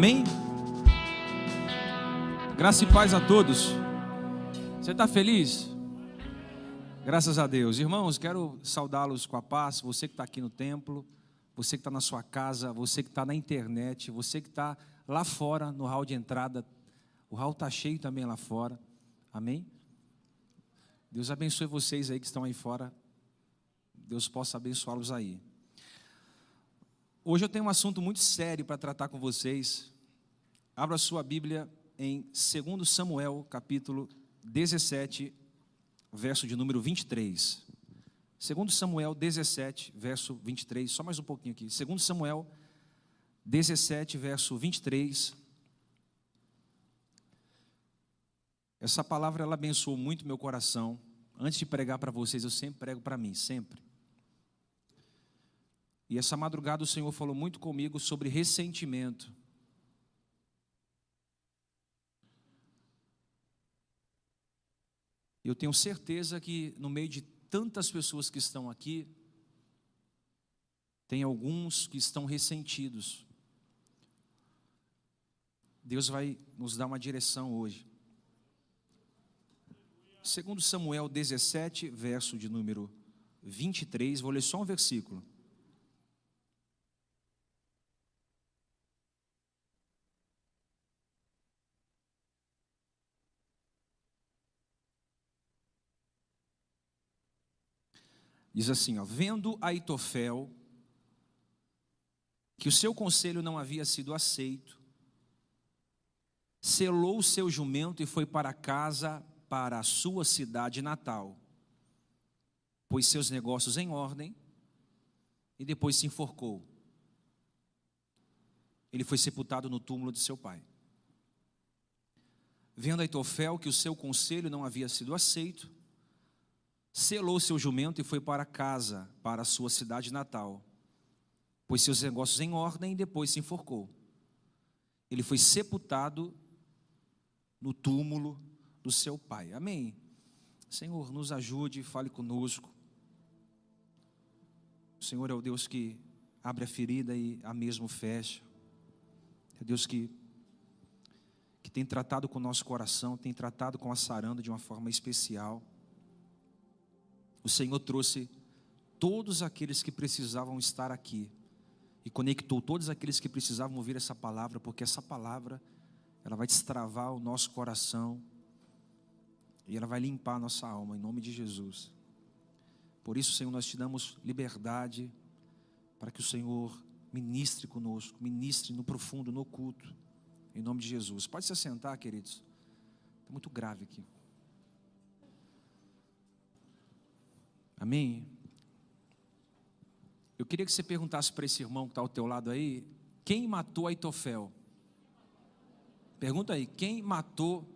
Amém? Graça e paz a todos. Você está feliz? Graças a Deus. Irmãos, quero saudá-los com a paz. Você que está aqui no templo, você que está na sua casa, você que está na internet, você que está lá fora no hall de entrada. O hall está cheio também lá fora. Amém? Deus abençoe vocês aí que estão aí fora. Deus possa abençoá-los aí. Hoje eu tenho um assunto muito sério para tratar com vocês. Abra sua Bíblia em 2 Samuel, capítulo 17, verso de número 23. 2 Samuel 17, verso 23. Só mais um pouquinho aqui. 2 Samuel 17, verso 23. Essa palavra ela abençoou muito meu coração. Antes de pregar para vocês, eu sempre prego para mim, sempre. E essa madrugada o Senhor falou muito comigo sobre ressentimento. Eu tenho certeza que no meio de tantas pessoas que estão aqui, tem alguns que estão ressentidos. Deus vai nos dar uma direção hoje. Segundo Samuel 17, verso de número 23, vou ler só um versículo. Diz assim, ó, vendo Aitofel que o seu conselho não havia sido aceito, selou o seu jumento e foi para casa para a sua cidade natal, pôs seus negócios em ordem e depois se enforcou. Ele foi sepultado no túmulo de seu pai. Vendo Aitofel que o seu conselho não havia sido aceito, selou seu jumento e foi para casa, para a sua cidade natal. Pôs seus negócios em ordem e depois se enforcou. Ele foi sepultado no túmulo do seu pai. Amém. Senhor, nos ajude, fale conosco. O Senhor é o Deus que abre a ferida e a mesmo fecha. É Deus que que tem tratado com o nosso coração, tem tratado com a saranda de uma forma especial o Senhor trouxe todos aqueles que precisavam estar aqui e conectou todos aqueles que precisavam ouvir essa palavra, porque essa palavra ela vai destravar o nosso coração e ela vai limpar a nossa alma em nome de Jesus. Por isso, Senhor, nós te damos liberdade para que o Senhor ministre conosco, ministre no profundo, no oculto, em nome de Jesus. Pode se assentar, queridos. Está muito grave aqui. Amém? Eu queria que você perguntasse para esse irmão que está ao teu lado aí, quem matou Aitofel? Pergunta aí, quem matou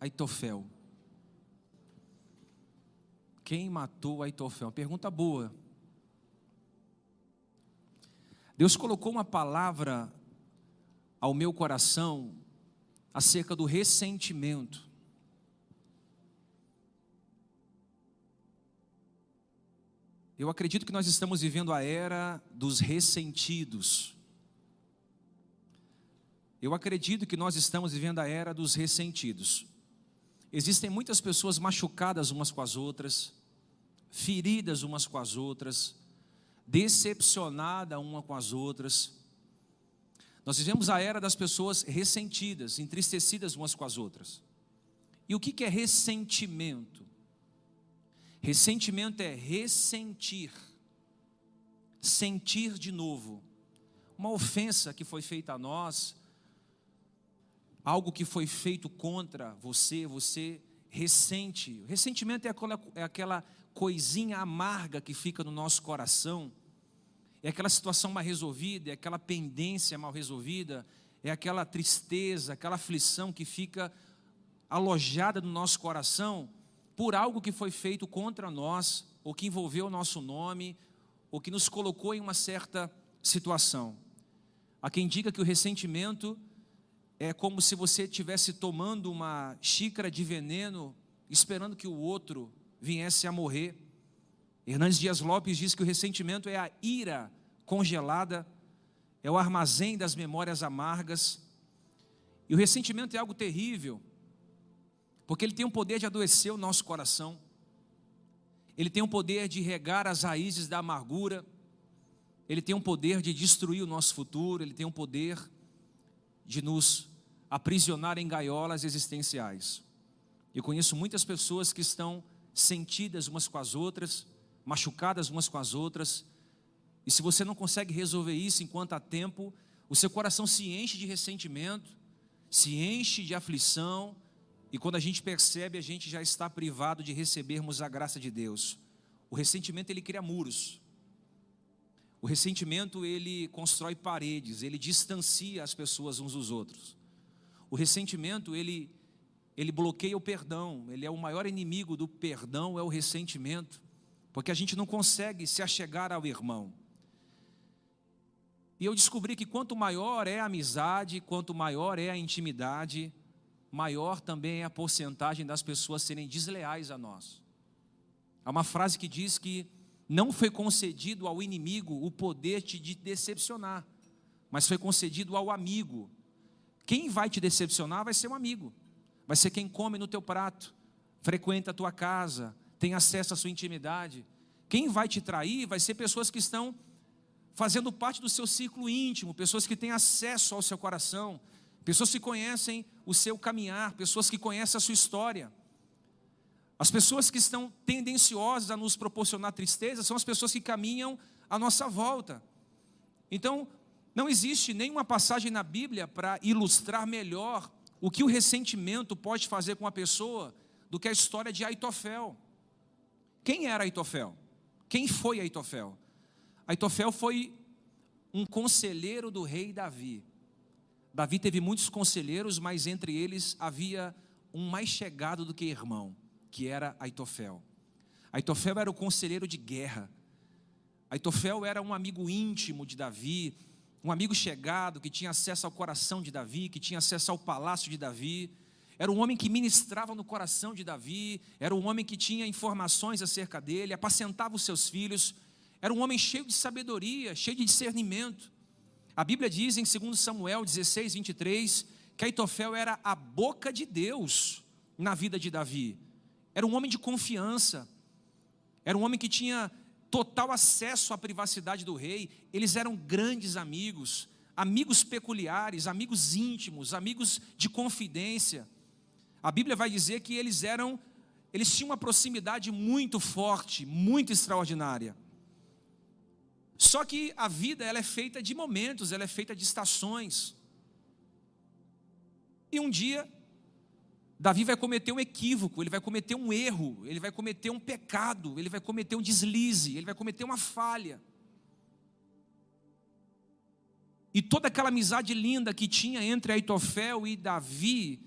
Aitofel? Quem matou Aitofel? Pergunta boa. Deus colocou uma palavra ao meu coração acerca do ressentimento. Eu acredito que nós estamos vivendo a era dos ressentidos. Eu acredito que nós estamos vivendo a era dos ressentidos. Existem muitas pessoas machucadas umas com as outras, feridas umas com as outras, decepcionadas uma com as outras. Nós vivemos a era das pessoas ressentidas, entristecidas umas com as outras. E o que é ressentimento? Ressentimento é ressentir, sentir de novo. Uma ofensa que foi feita a nós, algo que foi feito contra você, você ressente. Ressentimento é aquela, é aquela coisinha amarga que fica no nosso coração, é aquela situação mal resolvida, é aquela pendência mal resolvida, é aquela tristeza, aquela aflição que fica alojada no nosso coração por algo que foi feito contra nós, ou que envolveu o nosso nome, ou que nos colocou em uma certa situação. Há quem diga que o ressentimento é como se você estivesse tomando uma xícara de veneno, esperando que o outro viesse a morrer. Hernandes Dias Lopes diz que o ressentimento é a ira congelada, é o armazém das memórias amargas. E o ressentimento é algo terrível, porque ele tem o poder de adoecer o nosso coração, ele tem o poder de regar as raízes da amargura, ele tem o poder de destruir o nosso futuro, ele tem o poder de nos aprisionar em gaiolas existenciais. Eu conheço muitas pessoas que estão sentidas umas com as outras, machucadas umas com as outras, e se você não consegue resolver isso enquanto há tempo, o seu coração se enche de ressentimento, se enche de aflição, e quando a gente percebe, a gente já está privado de recebermos a graça de Deus. O ressentimento ele cria muros. O ressentimento ele constrói paredes, ele distancia as pessoas uns dos outros. O ressentimento ele ele bloqueia o perdão, ele é o maior inimigo do perdão é o ressentimento, porque a gente não consegue se achegar ao irmão. E eu descobri que quanto maior é a amizade, quanto maior é a intimidade, maior também é a porcentagem das pessoas serem desleais a nós. Há uma frase que diz que não foi concedido ao inimigo o poder de te decepcionar, mas foi concedido ao amigo. Quem vai te decepcionar vai ser um amigo vai ser quem come no teu prato, frequenta a tua casa, tem acesso à sua intimidade. Quem vai te trair vai ser pessoas que estão fazendo parte do seu círculo íntimo, pessoas que têm acesso ao seu coração, pessoas que conhecem o seu caminhar, pessoas que conhecem a sua história. As pessoas que estão tendenciosas a nos proporcionar tristeza são as pessoas que caminham à nossa volta. Então, não existe nenhuma passagem na Bíblia para ilustrar melhor o que o ressentimento pode fazer com a pessoa do que a história de Aitofel. Quem era Aitofel? Quem foi Aitofel? Aitofel foi um conselheiro do rei Davi. Davi teve muitos conselheiros, mas entre eles havia um mais chegado do que irmão, que era Aitofel. Aitofel era o conselheiro de guerra. Aitofel era um amigo íntimo de Davi, um amigo chegado que tinha acesso ao coração de Davi, que tinha acesso ao palácio de Davi. Era um homem que ministrava no coração de Davi, era um homem que tinha informações acerca dele, apacentava os seus filhos. Era um homem cheio de sabedoria, cheio de discernimento. A Bíblia diz em 2 Samuel 16, 23, que Aitofel era a boca de Deus na vida de Davi. Era um homem de confiança, era um homem que tinha total acesso à privacidade do rei, eles eram grandes amigos, amigos peculiares, amigos íntimos, amigos de confidência. A Bíblia vai dizer que eles eram, eles tinham uma proximidade muito forte, muito extraordinária. Só que a vida ela é feita de momentos, ela é feita de estações. E um dia Davi vai cometer um equívoco, ele vai cometer um erro, ele vai cometer um pecado, ele vai cometer um deslize, ele vai cometer uma falha. E toda aquela amizade linda que tinha entre Aitofel e Davi,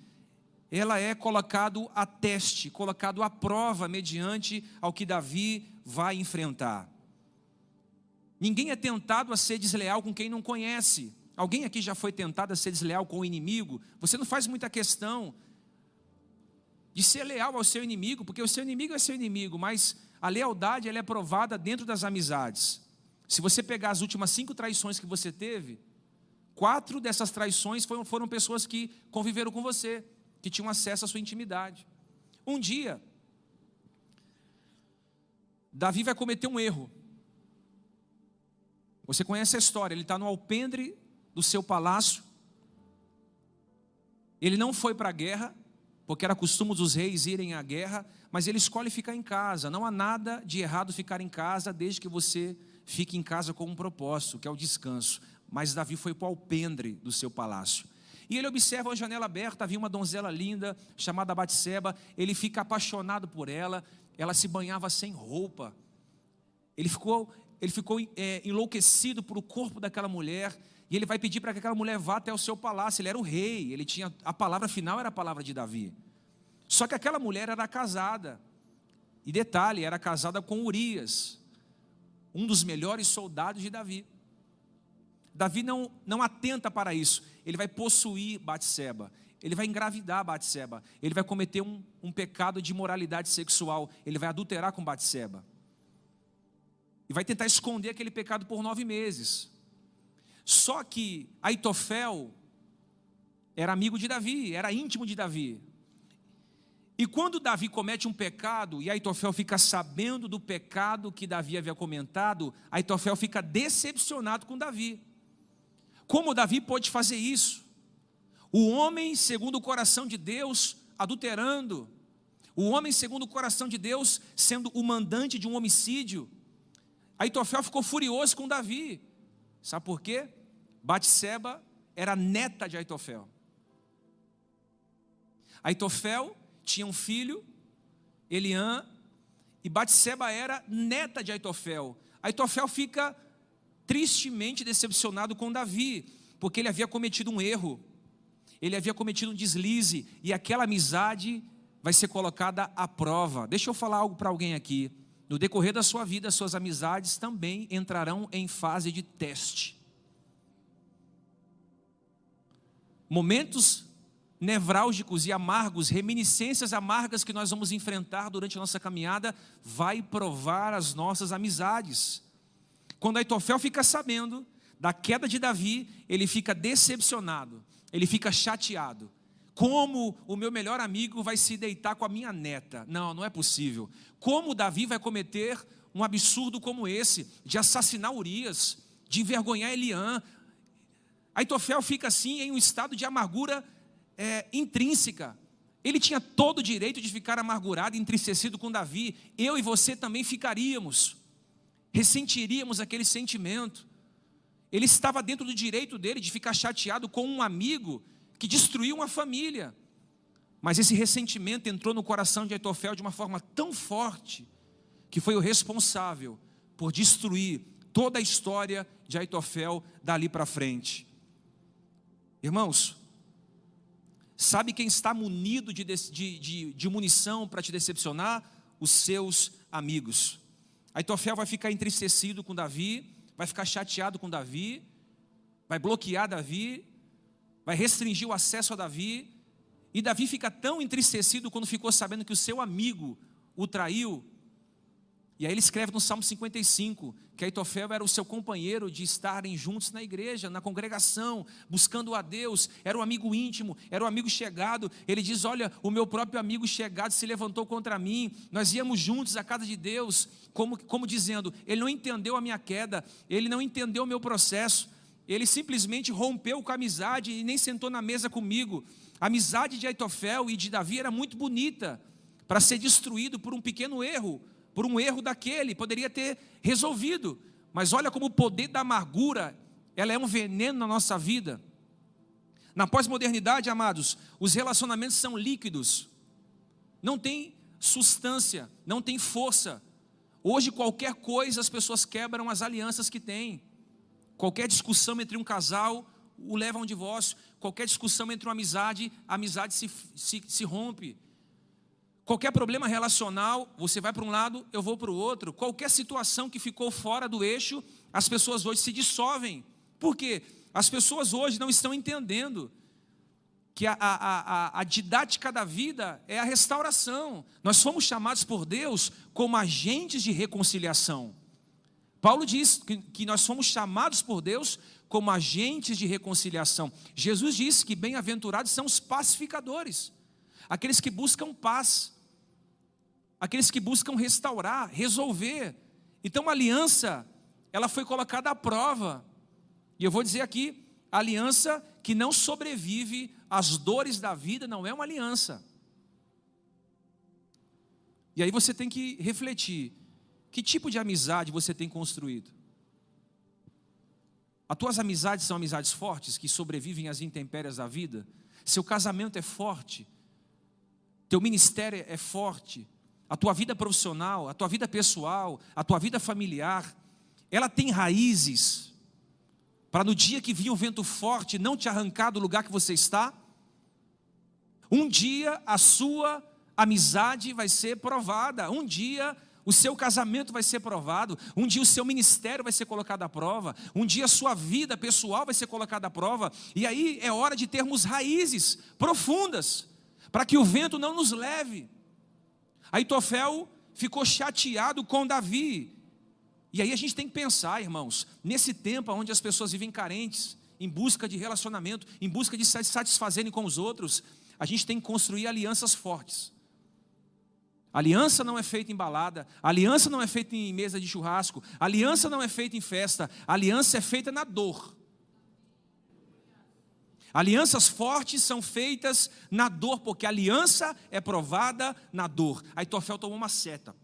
ela é colocado a teste, colocado à prova mediante ao que Davi vai enfrentar. Ninguém é tentado a ser desleal com quem não conhece. Alguém aqui já foi tentado a ser desleal com o inimigo? Você não faz muita questão de ser leal ao seu inimigo, porque o seu inimigo é seu inimigo, mas a lealdade ela é provada dentro das amizades. Se você pegar as últimas cinco traições que você teve, quatro dessas traições foram, foram pessoas que conviveram com você, que tinham acesso à sua intimidade. Um dia, Davi vai cometer um erro. Você conhece a história, ele está no alpendre do seu palácio, ele não foi para a guerra, porque era costume dos reis irem à guerra, mas ele escolhe ficar em casa. Não há nada de errado ficar em casa, desde que você fique em casa com um propósito, que é o descanso. Mas Davi foi para o alpendre do seu palácio. E ele observa a janela aberta, havia uma donzela linda chamada Batseba, ele fica apaixonado por ela, ela se banhava sem roupa. Ele ficou, ele ficou é, enlouquecido por o corpo daquela mulher, e ele vai pedir para que aquela mulher vá até o seu palácio. Ele era o rei, ele tinha a palavra final era a palavra de Davi. Só que aquela mulher era casada. E detalhe, era casada com Urias, um dos melhores soldados de Davi. Davi não, não atenta para isso. Ele vai possuir Batseba. Ele vai engravidar Batseba. Ele vai cometer um, um pecado de imoralidade sexual. Ele vai adulterar com Batseba. E vai tentar esconder aquele pecado por nove meses. Só que Aitofel era amigo de Davi, era íntimo de Davi. E quando Davi comete um pecado e Aitofel fica sabendo do pecado que Davi havia comentado, Aitofel fica decepcionado com Davi. Como Davi pode fazer isso? O homem segundo o coração de Deus adulterando, o homem segundo o coração de Deus sendo o mandante de um homicídio. Aitofel ficou furioso com Davi. Sabe por quê? Batseba era neta de Aitofel. Aitofel tinha um filho, Eliã, e Batseba era neta de Aitofel. Aitofel fica tristemente decepcionado com Davi, porque ele havia cometido um erro, ele havia cometido um deslize, e aquela amizade vai ser colocada à prova. Deixa eu falar algo para alguém aqui. No decorrer da sua vida, suas amizades também entrarão em fase de teste. Momentos nevrálgicos e amargos, reminiscências amargas que nós vamos enfrentar durante a nossa caminhada, vai provar as nossas amizades. Quando Aitofel fica sabendo da queda de Davi, ele fica decepcionado, ele fica chateado. Como o meu melhor amigo vai se deitar com a minha neta? Não, não é possível. Como Davi vai cometer um absurdo como esse, de assassinar Urias, de envergonhar Eliã? Aitofel fica assim em um estado de amargura é, intrínseca. Ele tinha todo o direito de ficar amargurado, entristecido com Davi. Eu e você também ficaríamos, ressentiríamos aquele sentimento. Ele estava dentro do direito dele de ficar chateado com um amigo que destruiu uma família. Mas esse ressentimento entrou no coração de Aitofel de uma forma tão forte que foi o responsável por destruir toda a história de Aitofel dali para frente. Irmãos, Sabe quem está munido de, de, de, de munição para te decepcionar? Os seus amigos. Aitofel vai ficar entristecido com Davi, vai ficar chateado com Davi, vai bloquear Davi, vai restringir o acesso a Davi. E Davi fica tão entristecido quando ficou sabendo que o seu amigo o traiu, e aí ele escreve no Salmo 55 que Aitofel era o seu companheiro de estarem juntos na igreja, na congregação, buscando a Deus, era um amigo íntimo, era um amigo chegado. Ele diz: Olha, o meu próprio amigo chegado se levantou contra mim, nós íamos juntos à casa de Deus, como, como dizendo: Ele não entendeu a minha queda, ele não entendeu o meu processo, ele simplesmente rompeu com a amizade e nem sentou na mesa comigo. A amizade de Aitofel e de Davi era muito bonita para ser destruído por um pequeno erro por um erro daquele, poderia ter resolvido. Mas olha como o poder da amargura, ela é um veneno na nossa vida. Na pós-modernidade, amados, os relacionamentos são líquidos. Não tem substância, não tem força. Hoje qualquer coisa as pessoas quebram as alianças que têm. Qualquer discussão entre um casal o leva a um divórcio. Qualquer discussão entre uma amizade, a amizade se, se, se rompe. Qualquer problema relacional, você vai para um lado, eu vou para o outro. Qualquer situação que ficou fora do eixo, as pessoas hoje se dissolvem. Por quê? As pessoas hoje não estão entendendo que a, a, a, a, didática da vida é a restauração. Nós fomos chamados por Deus como agentes de reconciliação. Paulo diz que, que nós fomos chamados por Deus como agentes de reconciliação. Jesus disse que bem-aventurados são os pacificadores, aqueles que buscam paz aqueles que buscam restaurar, resolver. Então a aliança, ela foi colocada à prova. E eu vou dizer aqui, aliança que não sobrevive às dores da vida não é uma aliança. E aí você tem que refletir, que tipo de amizade você tem construído? As tuas amizades são amizades fortes que sobrevivem às intempérias da vida? Seu casamento é forte? Teu ministério é forte? a tua vida profissional, a tua vida pessoal, a tua vida familiar, ela tem raízes para no dia que vir um vento forte não te arrancar do lugar que você está? Um dia a sua amizade vai ser provada, um dia o seu casamento vai ser provado, um dia o seu ministério vai ser colocado à prova, um dia a sua vida pessoal vai ser colocada à prova, e aí é hora de termos raízes profundas, para que o vento não nos leve. Aitofel ficou chateado com Davi. E aí a gente tem que pensar, irmãos, nesse tempo onde as pessoas vivem carentes, em busca de relacionamento, em busca de se satisfazerem com os outros, a gente tem que construir alianças fortes. Aliança não é feita em balada, aliança não é feita em mesa de churrasco, aliança não é feita em festa, aliança é feita na dor. Alianças fortes são feitas na dor, porque aliança é provada na dor. Aí Tofel tomou uma seta.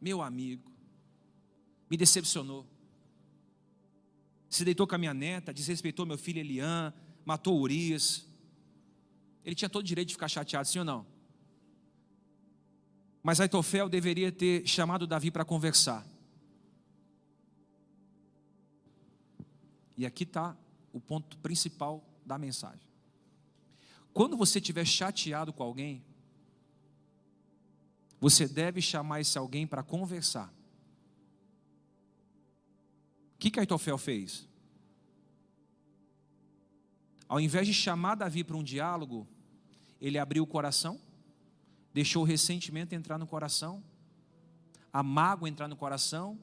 Meu amigo, me decepcionou. Se deitou com a minha neta, desrespeitou meu filho Eliã, matou Urias. Ele tinha todo o direito de ficar chateado, sim ou não? Mas Aitofel deveria ter chamado Davi para conversar. E aqui está o ponto principal da mensagem. Quando você estiver chateado com alguém, você deve chamar esse alguém para conversar. O que, que Aitofel fez? Ao invés de chamar Davi para um diálogo, ele abriu o coração deixou o ressentimento entrar no coração, a mágoa entrar no coração,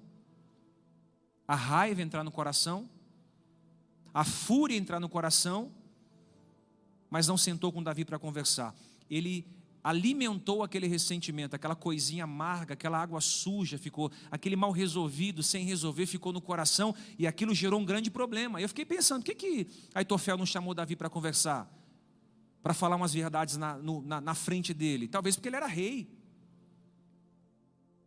a raiva entrar no coração, a fúria entrar no coração, mas não sentou com Davi para conversar. Ele alimentou aquele ressentimento, aquela coisinha amarga, aquela água suja ficou, aquele mal resolvido, sem resolver, ficou no coração e aquilo gerou um grande problema. Eu fiquei pensando, por que, que Aitofel não chamou Davi para conversar? Para falar umas verdades na, no, na, na frente dele? Talvez porque ele era rei.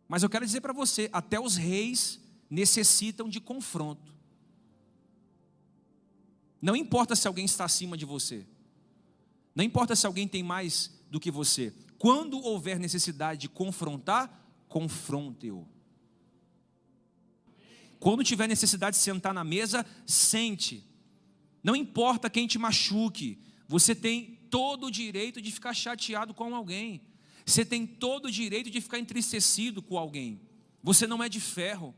Mas eu quero dizer para você: até os reis necessitam de confronto. Não importa se alguém está acima de você, não importa se alguém tem mais do que você, quando houver necessidade de confrontar, confronte-o. Quando tiver necessidade de sentar na mesa, sente. Não importa quem te machuque, você tem todo o direito de ficar chateado com alguém. Você tem todo o direito de ficar entristecido com alguém. Você não é de ferro.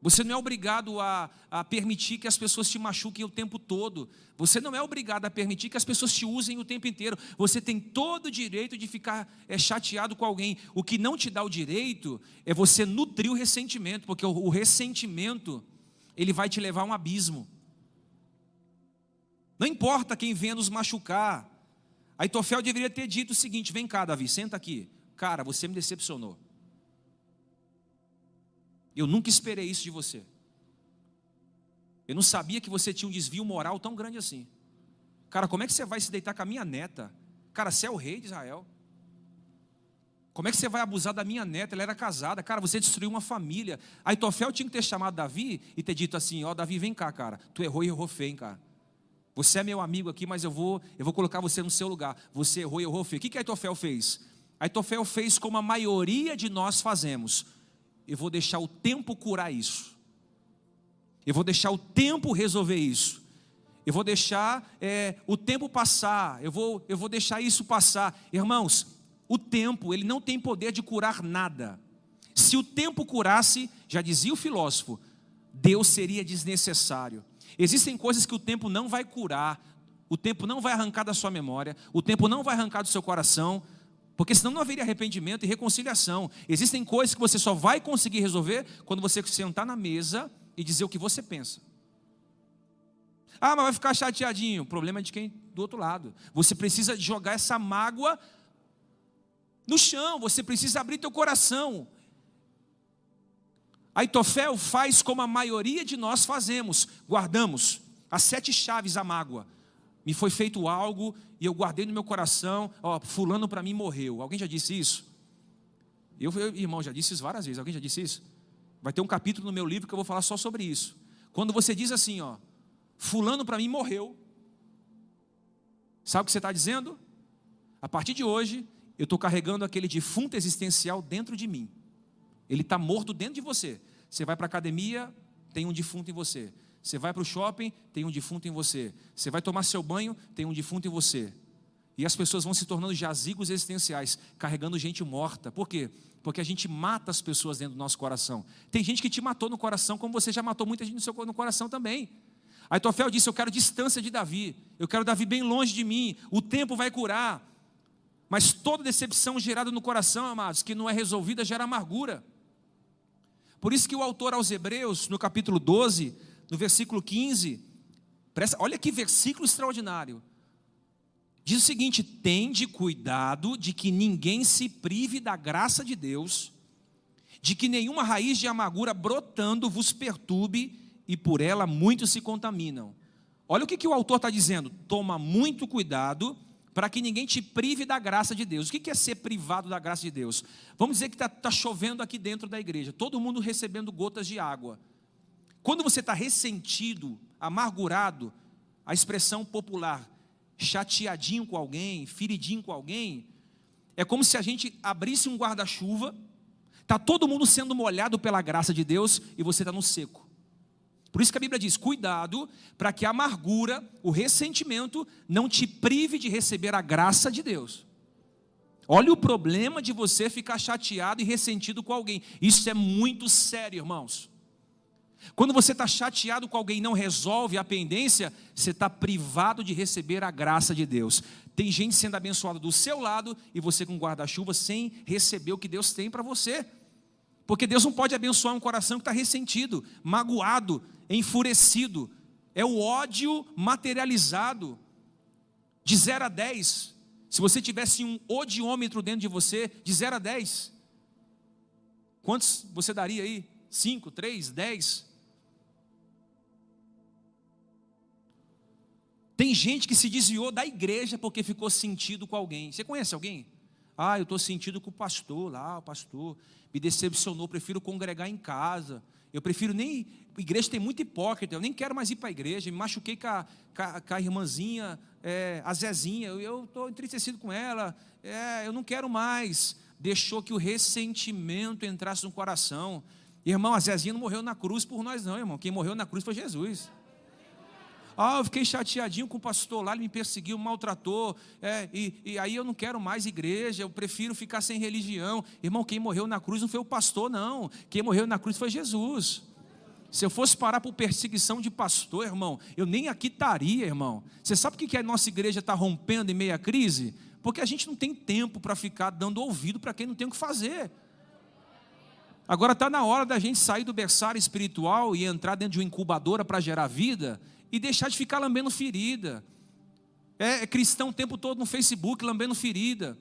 Você não é obrigado a, a, permitir que as pessoas te machuquem o tempo todo. Você não é obrigado a permitir que as pessoas te usem o tempo inteiro. Você tem todo o direito de ficar é, chateado com alguém. O que não te dá o direito é você nutrir o ressentimento, porque o, o ressentimento ele vai te levar a um abismo. Não importa quem venha nos machucar. Aí Tofel deveria ter dito o seguinte: vem cá, Davi, senta aqui. Cara, você me decepcionou. Eu nunca esperei isso de você. Eu não sabia que você tinha um desvio moral tão grande assim. Cara, como é que você vai se deitar com a minha neta? Cara, você é o rei de Israel. Como é que você vai abusar da minha neta? Ela era casada. Cara, você destruiu uma família. Aí Tofel tinha que ter chamado Davi e ter dito assim: Ó, oh, Davi, vem cá, cara. Tu errou e errou feio, cara. Você é meu amigo aqui, mas eu vou, eu vou colocar você no seu lugar. Você errou e errou feio. O que, que Aitofel fez? Aitofel fez como a maioria de nós fazemos. Eu vou deixar o tempo curar isso. Eu vou deixar o tempo resolver isso. Eu vou deixar é, o tempo passar. Eu vou, eu vou deixar isso passar. Irmãos, o tempo, ele não tem poder de curar nada. Se o tempo curasse, já dizia o filósofo, Deus seria desnecessário. Existem coisas que o tempo não vai curar, o tempo não vai arrancar da sua memória, o tempo não vai arrancar do seu coração, porque senão não haveria arrependimento e reconciliação. Existem coisas que você só vai conseguir resolver quando você sentar na mesa e dizer o que você pensa. Ah, mas vai ficar chateadinho. O problema é de quem do outro lado. Você precisa jogar essa mágoa no chão, você precisa abrir teu coração Aitofel faz como a maioria de nós fazemos, guardamos as sete chaves à mágoa. Me foi feito algo e eu guardei no meu coração, ó, fulano para mim morreu. Alguém já disse isso? Eu, eu, irmão, já disse isso várias vezes. Alguém já disse isso? Vai ter um capítulo no meu livro que eu vou falar só sobre isso. Quando você diz assim, ó, fulano para mim morreu. Sabe o que você está dizendo? A partir de hoje, eu estou carregando aquele defunto existencial dentro de mim. Ele está morto dentro de você. Você vai para a academia, tem um defunto em você. Você vai para o shopping, tem um defunto em você. Você vai tomar seu banho, tem um defunto em você. E as pessoas vão se tornando jazigos existenciais, carregando gente morta. Por quê? Porque a gente mata as pessoas dentro do nosso coração. Tem gente que te matou no coração, como você já matou muita gente no seu no coração também. Aí Tofel disse: Eu quero distância de Davi, eu quero Davi bem longe de mim, o tempo vai curar. Mas toda decepção gerada no coração, amados, que não é resolvida, gera amargura. Por isso que o autor aos Hebreus, no capítulo 12, no versículo 15, presta, olha que versículo extraordinário. Diz o seguinte: tende cuidado de que ninguém se prive da graça de Deus, de que nenhuma raiz de amargura brotando vos perturbe e por ela muitos se contaminam. Olha o que, que o autor está dizendo: toma muito cuidado para que ninguém te prive da graça de Deus. O que é ser privado da graça de Deus? Vamos dizer que está tá chovendo aqui dentro da igreja, todo mundo recebendo gotas de água. Quando você está ressentido, amargurado, a expressão popular, chateadinho com alguém, feridinho com alguém, é como se a gente abrisse um guarda-chuva, está todo mundo sendo molhado pela graça de Deus e você está no seco. Por isso que a Bíblia diz: cuidado para que a amargura, o ressentimento, não te prive de receber a graça de Deus. Olha o problema de você ficar chateado e ressentido com alguém. Isso é muito sério, irmãos. Quando você está chateado com alguém e não resolve a pendência, você está privado de receber a graça de Deus. Tem gente sendo abençoada do seu lado e você com guarda-chuva sem receber o que Deus tem para você. Porque Deus não pode abençoar um coração que está ressentido, magoado, enfurecido. É o ódio materializado. De 0 a 10. Se você tivesse um odiômetro dentro de você, de 0 a 10. Quantos você daria aí? 5, 3, 10? Tem gente que se desviou da igreja porque ficou sentido com alguém. Você conhece alguém? Ah, eu estou sentido com o pastor lá, o pastor me decepcionou, prefiro congregar em casa. Eu prefiro nem. Igreja tem muito hipócrita, eu nem quero mais ir para a igreja. Me machuquei com a, com a, com a irmãzinha, é, a Zezinha, eu estou entristecido com ela, é, eu não quero mais. Deixou que o ressentimento entrasse no coração. Irmão, a Zezinha não morreu na cruz por nós, não, irmão. Quem morreu na cruz foi Jesus. Ah, eu fiquei chateadinho com o pastor lá, ele me perseguiu, maltratou, é, e, e, aí eu não quero mais igreja, eu prefiro ficar sem religião. Irmão, quem morreu na cruz não foi o pastor, não. Quem morreu na cruz foi Jesus. Se eu fosse parar por perseguição de pastor, irmão, eu nem aqui estaria, irmão. Você sabe por que a nossa igreja está rompendo em meia crise? Porque a gente não tem tempo para ficar dando ouvido para quem não tem o que fazer. Agora está na hora da gente sair do berçário espiritual e entrar dentro de uma incubadora para gerar vida e deixar de ficar lambendo ferida. É, é cristão o tempo todo no Facebook lambendo ferida.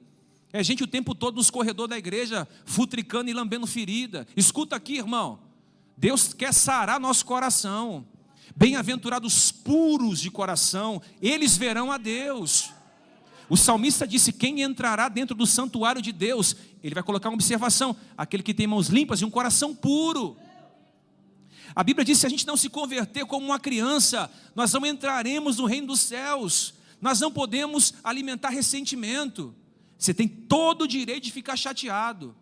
É gente o tempo todo nos corredores da igreja futricando e lambendo ferida. Escuta aqui, irmão. Deus quer sarar nosso coração. Bem-aventurados puros de coração, eles verão a Deus. O salmista disse: Quem entrará dentro do santuário de Deus? Ele vai colocar uma observação: aquele que tem mãos limpas e um coração puro. A Bíblia diz: se a gente não se converter como uma criança, nós não entraremos no reino dos céus, nós não podemos alimentar ressentimento. Você tem todo o direito de ficar chateado,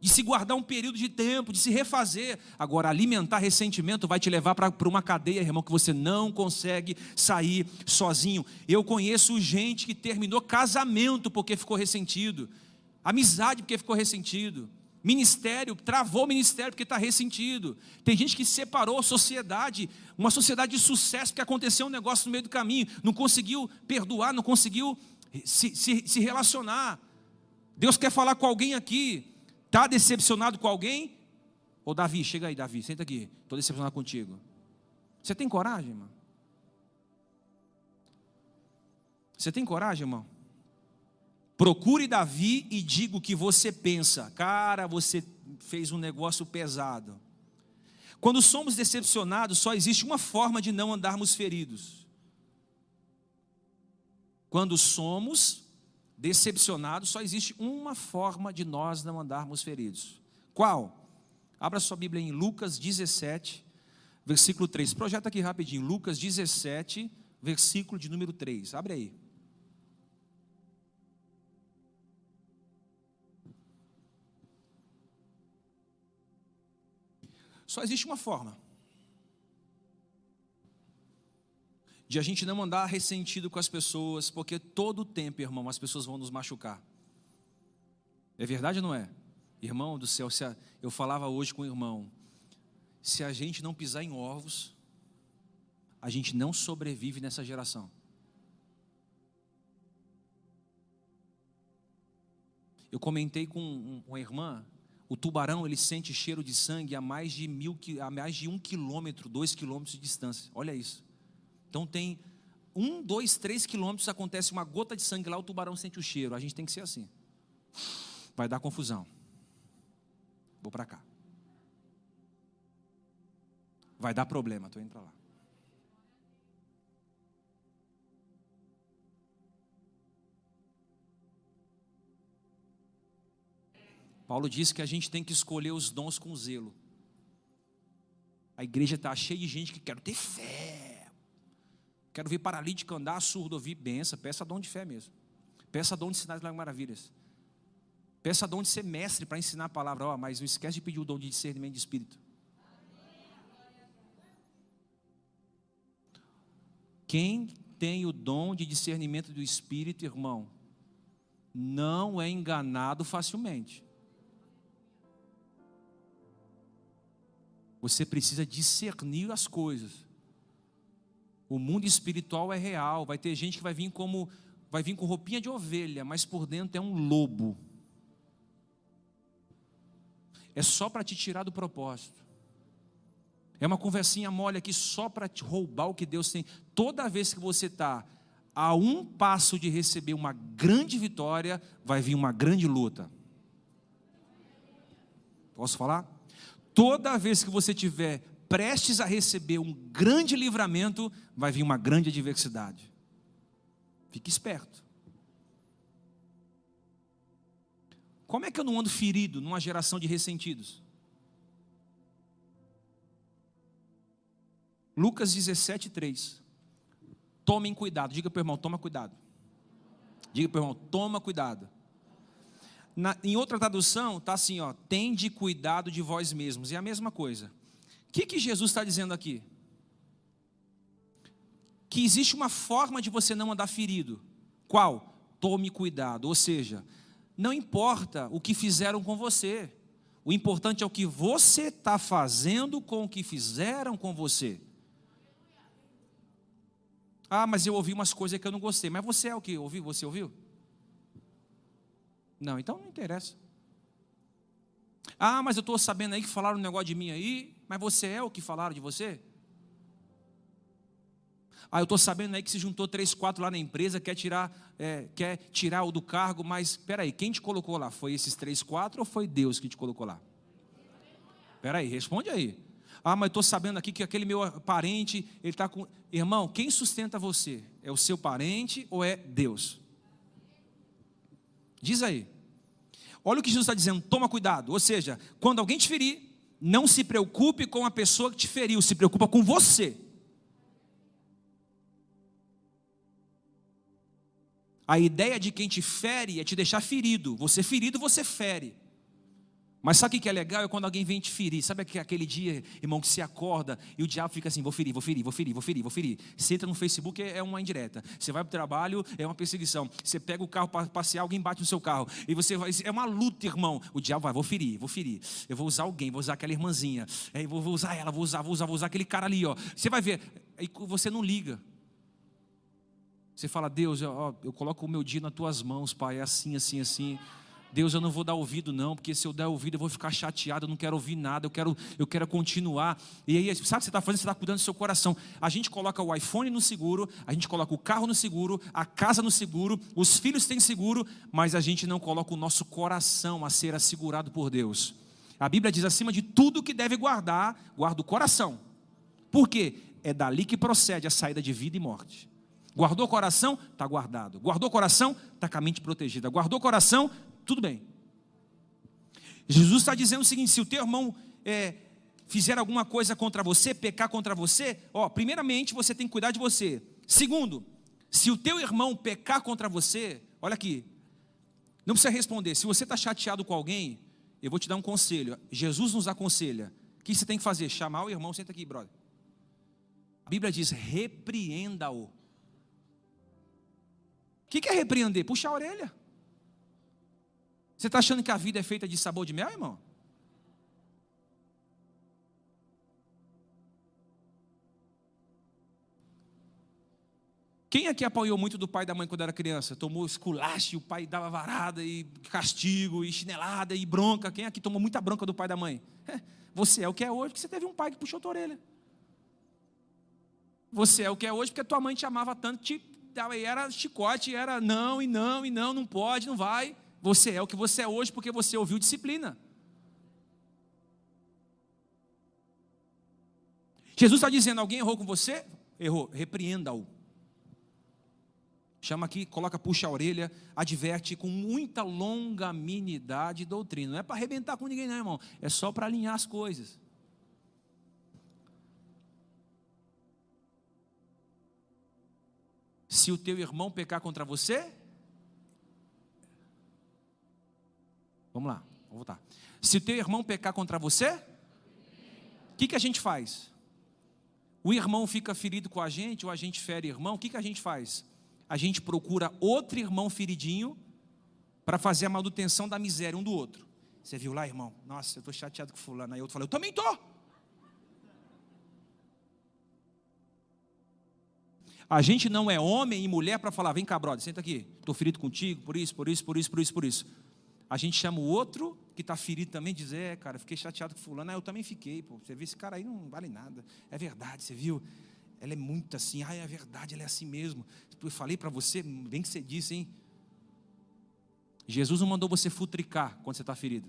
de se guardar um período de tempo, de se refazer. Agora, alimentar ressentimento vai te levar para uma cadeia, irmão, que você não consegue sair sozinho. Eu conheço gente que terminou casamento porque ficou ressentido, amizade porque ficou ressentido. Ministério, travou o ministério porque está ressentido. Tem gente que separou a sociedade, uma sociedade de sucesso, porque aconteceu um negócio no meio do caminho, não conseguiu perdoar, não conseguiu se, se, se relacionar. Deus quer falar com alguém aqui, está decepcionado com alguém? Ô Davi, chega aí, Davi, senta aqui, estou decepcionado contigo. Você tem coragem, irmão? Você tem coragem, irmão? Procure Davi e diga o que você pensa. Cara, você fez um negócio pesado. Quando somos decepcionados, só existe uma forma de não andarmos feridos. Quando somos decepcionados, só existe uma forma de nós não andarmos feridos. Qual? Abra sua Bíblia em Lucas 17, versículo 3. Projeta aqui rapidinho. Lucas 17, versículo de número 3. Abre aí. Só existe uma forma de a gente não andar ressentido com as pessoas, porque todo o tempo, irmão, as pessoas vão nos machucar. É verdade ou não é? Irmão do céu, a, eu falava hoje com o irmão, se a gente não pisar em ovos, a gente não sobrevive nessa geração. Eu comentei com uma irmã O tubarão ele sente cheiro de sangue a mais de mil, a mais de um quilômetro, dois quilômetros de distância. Olha isso. Então tem um, dois, três quilômetros acontece uma gota de sangue lá, o tubarão sente o cheiro. A gente tem que ser assim. Vai dar confusão. Vou para cá. Vai dar problema, estou indo para lá. Paulo diz que a gente tem que escolher os dons com zelo. A igreja está cheia de gente que quer ter fé. Quero ver paralítico andar, surdo ouvir, benção. Peça dom de fé mesmo. Peça dom de sinais e maravilhas. Peça dom de ser mestre para ensinar a palavra. Oh, mas não esquece de pedir o dom de discernimento de espírito. Quem tem o dom de discernimento do espírito, irmão, não é enganado facilmente. Você precisa discernir as coisas. O mundo espiritual é real. Vai ter gente que vai vir como vai vir com roupinha de ovelha, mas por dentro é um lobo. É só para te tirar do propósito. É uma conversinha mole aqui só para te roubar o que Deus tem. Toda vez que você está a um passo de receber uma grande vitória, vai vir uma grande luta. Posso falar? Toda vez que você tiver prestes a receber um grande livramento, vai vir uma grande adversidade. Fique esperto. Como é que eu não ando ferido numa geração de ressentidos? Lucas 17, 3. Tomem cuidado. Diga para o irmão, toma cuidado. Diga para o irmão, toma cuidado. Na, em outra tradução, está assim: ó, tende cuidado de vós mesmos. É a mesma coisa. O que, que Jesus está dizendo aqui? Que existe uma forma de você não andar ferido. Qual? Tome cuidado. Ou seja, não importa o que fizeram com você. O importante é o que você está fazendo com o que fizeram com você. Ah, mas eu ouvi umas coisas que eu não gostei. Mas você é o que ouviu? Você ouviu? Não, então não interessa. Ah, mas eu estou sabendo aí que falaram um negócio de mim aí, mas você é o que falaram de você? Ah, eu estou sabendo aí que se juntou três, quatro lá na empresa, quer tirar, é, quer tirar o do cargo, mas espera aí, quem te colocou lá? Foi esses três, quatro ou foi Deus que te colocou lá? Espera aí, responde aí. Ah, mas estou sabendo aqui que aquele meu parente, ele está com. Irmão, quem sustenta você? É o seu parente ou é Deus? Diz aí. Olha o que Jesus está dizendo, toma cuidado. Ou seja, quando alguém te ferir, não se preocupe com a pessoa que te feriu, se preocupa com você. A ideia de quem te fere é te deixar ferido. Você ferido, você fere. Mas sabe o que é legal? É quando alguém vem te ferir. Sabe aquele dia, irmão, que se acorda e o diabo fica assim: vou ferir, vou ferir, vou ferir, vou ferir, vou ferir. Você entra no Facebook, é uma indireta. Você vai para o trabalho, é uma perseguição. Você pega o carro para passear, alguém bate no seu carro. E você vai. É uma luta, irmão. O diabo vai, vou ferir, vou ferir. Eu vou usar alguém, vou usar aquela irmãzinha. É, vou, vou usar ela, vou usar, vou usar, vou usar aquele cara ali, ó. Você vai ver. E você não liga. Você fala, Deus, ó, eu coloco o meu dia nas tuas mãos, Pai. É assim, assim, assim. Deus, eu não vou dar ouvido não, porque se eu der ouvido eu vou ficar chateado, eu não quero ouvir nada, eu quero, eu quero continuar. E aí, sabe o que você está fazendo? Você está cuidando do seu coração. A gente coloca o iPhone no seguro, a gente coloca o carro no seguro, a casa no seguro, os filhos têm seguro, mas a gente não coloca o nosso coração a ser assegurado por Deus. A Bíblia diz acima de tudo que deve guardar, guarda o coração. Por quê? É dali que procede a saída de vida e morte. Guardou o coração? Está guardado. Guardou o coração? Está com a mente protegida. Guardou o coração? Tudo bem. Jesus está dizendo o seguinte: se o teu irmão é, fizer alguma coisa contra você, pecar contra você, ó, primeiramente você tem que cuidar de você. Segundo, se o teu irmão pecar contra você, olha aqui, não precisa responder. Se você está chateado com alguém, eu vou te dar um conselho. Jesus nos aconselha. O que você tem que fazer? Chamar o irmão, senta aqui, brother. A Bíblia diz: repreenda-o. O que é repreender? Puxar a orelha. Você está achando que a vida é feita de sabor de mel, irmão? Quem aqui apanhou muito do pai e da mãe quando era criança? Tomou esculache, o pai dava varada e castigo, e chinelada e bronca. Quem aqui tomou muita bronca do pai e da mãe? É, você é o que é hoje porque você teve um pai que puxou tua orelha. Você é o que é hoje porque tua mãe te amava tanto, te, era chicote, era não e não e não, não pode, não vai. Você é o que você é hoje porque você ouviu disciplina. Jesus está dizendo: alguém errou com você? Errou, repreenda-o. Chama aqui, coloca, puxa a orelha, adverte com muita longanimidade e doutrina. Não é para arrebentar com ninguém, não, irmão. É só para alinhar as coisas. Se o teu irmão pecar contra você, vamos lá, vou voltar. Se teu irmão pecar contra você, o que, que a gente faz? O irmão fica ferido com a gente, ou a gente fere irmão, o que, que a gente faz? A gente procura outro irmão feridinho para fazer a manutenção da miséria um do outro. Você viu lá, irmão? Nossa, eu estou chateado com fulano. Aí outro falou, eu também estou. A gente não é homem e mulher para falar, vem cá, brother, senta aqui, estou ferido contigo, por isso, por isso, por isso, por isso, por isso. A gente chama o outro que está ferido também, diz, é, cara, fiquei chateado com fulano, ah, eu também fiquei, pô, você viu, esse cara aí não vale nada, é verdade, você viu, ela é muito assim, ah, é verdade, ela é assim mesmo, eu falei para você, bem que você disse, hein, Jesus não mandou você futricar quando você está ferido,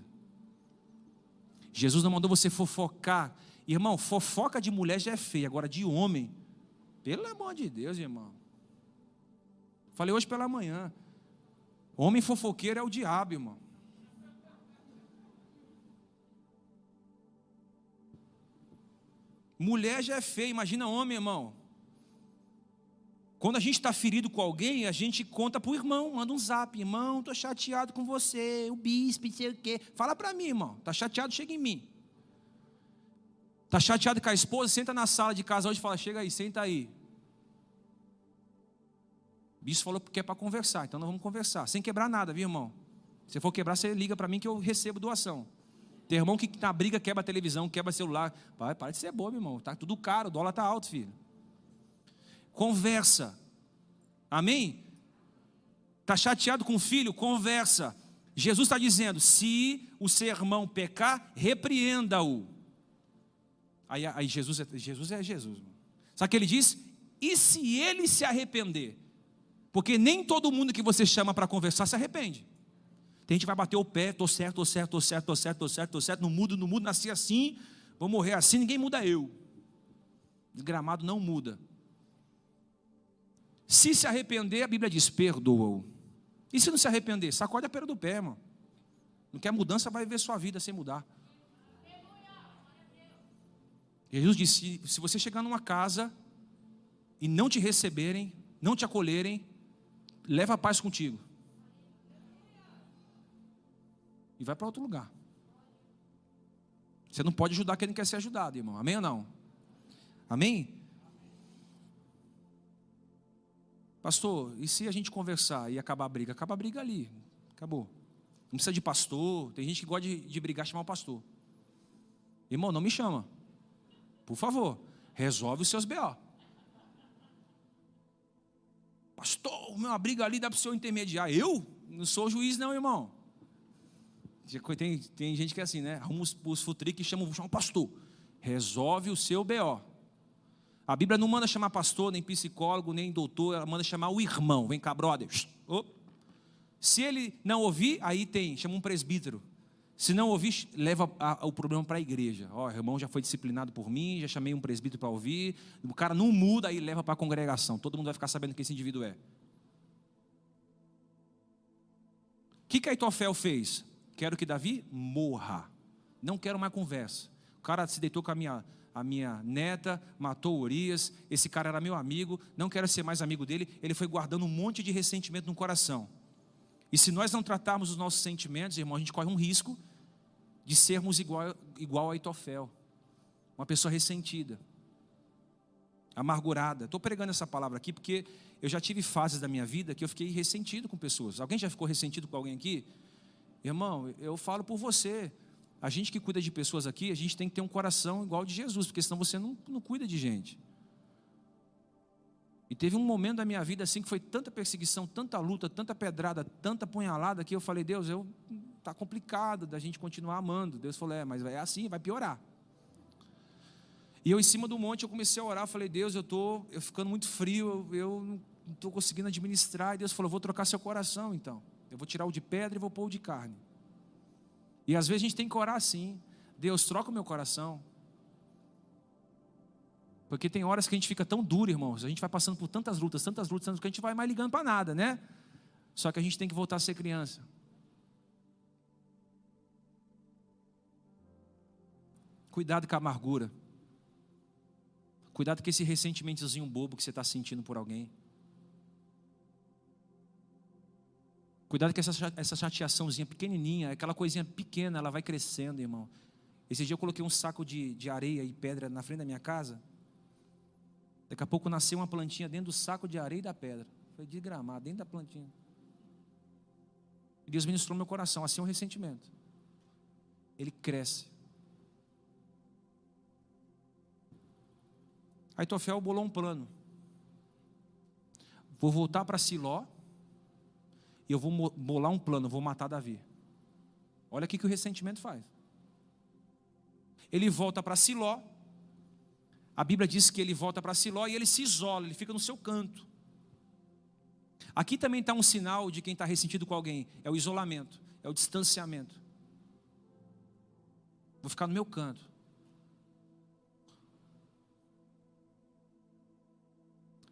Jesus não mandou você fofocar, irmão, fofoca de mulher já é feia, agora de homem, pelo amor de Deus, irmão. Falei hoje pela manhã. Homem fofoqueiro é o diabo, irmão. Mulher já é feia, imagina homem, irmão. Quando a gente está ferido com alguém, a gente conta para o irmão, manda um zap, irmão, estou chateado com você, o bispo, não sei o quê. Fala para mim, irmão, está chateado, chega em mim. Está chateado com a esposa? Senta na sala de casa hoje e fala: chega aí, senta aí. O bispo falou que é para conversar, então nós vamos conversar, sem quebrar nada, viu, irmão? Se for quebrar, você liga para mim que eu recebo doação. Tem irmão que na briga quebra a televisão, quebra celular. Pai, para de ser bobo, irmão. Tá tudo caro, o dólar tá alto, filho. Conversa. Amém? Tá chateado com o filho? Conversa. Jesus está dizendo: se o seu irmão pecar, repreenda-o. Aí, aí Jesus, é, Jesus é Jesus. Sabe o que ele diz? E se ele se arrepender? Porque nem todo mundo que você chama para conversar se arrepende. Tem gente que vai bater o pé, estou certo, estou certo, estou certo, estou certo, estou certo, estou certo, não mudo, não mudo, nasci assim, vou morrer assim, ninguém muda eu. Desgramado não muda. Se se arrepender, a Bíblia diz: perdoa-o. E se não se arrepender? Sacode a pera do pé, irmão. Não quer mudança, vai ver sua vida sem mudar. Jesus disse: se você chegar numa casa e não te receberem, não te acolherem, leva a paz contigo. E vai para outro lugar. Você não pode ajudar quem não quer ser ajudado, irmão. Amém ou não? Amém? Pastor, e se a gente conversar e acabar a briga? Acaba a briga ali. Acabou. Não precisa de pastor. Tem gente que gosta de, de brigar, chamar o pastor. Irmão, não me chama. Por favor, resolve os seus BO. Pastor, uma briga ali dá para o senhor intermediar. Eu? Não sou juiz, não, irmão. Tem, tem gente que é assim, né? Arruma os, os futriques e chama, chama o pastor. Resolve o seu BO. A Bíblia não manda chamar pastor, nem psicólogo, nem doutor, ela manda chamar o irmão. Vem cá, brother. Se ele não ouvir, aí tem, chama um presbítero. Se não ouvir, leva o problema para a igreja. Ó, o irmão já foi disciplinado por mim, já chamei um presbítero para ouvir. O cara não muda, aí leva para a congregação. Todo mundo vai ficar sabendo quem esse indivíduo é. O que, que Aitofel fez? Quero que Davi morra. Não quero mais conversa. O cara se deitou com a minha, a minha neta, matou Urias. Esse cara era meu amigo, não quero ser mais amigo dele. Ele foi guardando um monte de ressentimento no coração. E se nós não tratarmos os nossos sentimentos, irmão, a gente corre um risco de sermos igual, igual a Itofel, uma pessoa ressentida, amargurada. Estou pregando essa palavra aqui porque eu já tive fases da minha vida que eu fiquei ressentido com pessoas. Alguém já ficou ressentido com alguém aqui? Irmão, eu falo por você. A gente que cuida de pessoas aqui, a gente tem que ter um coração igual de Jesus, porque senão você não, não cuida de gente. E teve um momento da minha vida assim que foi tanta perseguição, tanta luta, tanta pedrada, tanta punhalada que eu falei, Deus, eu tá complicado da gente continuar amando. Deus falou, é, mas é assim, vai piorar. E eu em cima do monte eu comecei a orar, falei, Deus, eu tô eu ficando muito frio, eu, eu não estou conseguindo administrar. E Deus falou, vou trocar seu coração então. Eu vou tirar o de pedra e vou pôr o de carne. E às vezes a gente tem que orar assim. Deus, troca o meu coração. Porque tem horas que a gente fica tão duro, irmãos. A gente vai passando por tantas lutas, tantas lutas, tantas que a gente vai mais ligando para nada, né? Só que a gente tem que voltar a ser criança. Cuidado com a amargura. Cuidado com esse ressentimentozinho bobo que você está sentindo por alguém. Cuidado com essa, essa chateaçãozinha pequenininha, aquela coisinha pequena, ela vai crescendo, irmão. Esse dia eu coloquei um saco de, de areia e pedra na frente da minha casa. Daqui a pouco nasceu uma plantinha dentro do saco de areia e da pedra. Foi de gramado, dentro da plantinha. E Deus ministrou meu coração. Assim é um ressentimento. Ele cresce. Aí Tofel bolou um plano. Vou voltar para Siló eu vou bolar um plano, vou matar Davi. Olha o que o ressentimento faz. Ele volta para Siló, a Bíblia diz que ele volta para Siló e ele se isola, ele fica no seu canto. Aqui também está um sinal de quem está ressentido com alguém: é o isolamento, é o distanciamento. Vou ficar no meu canto.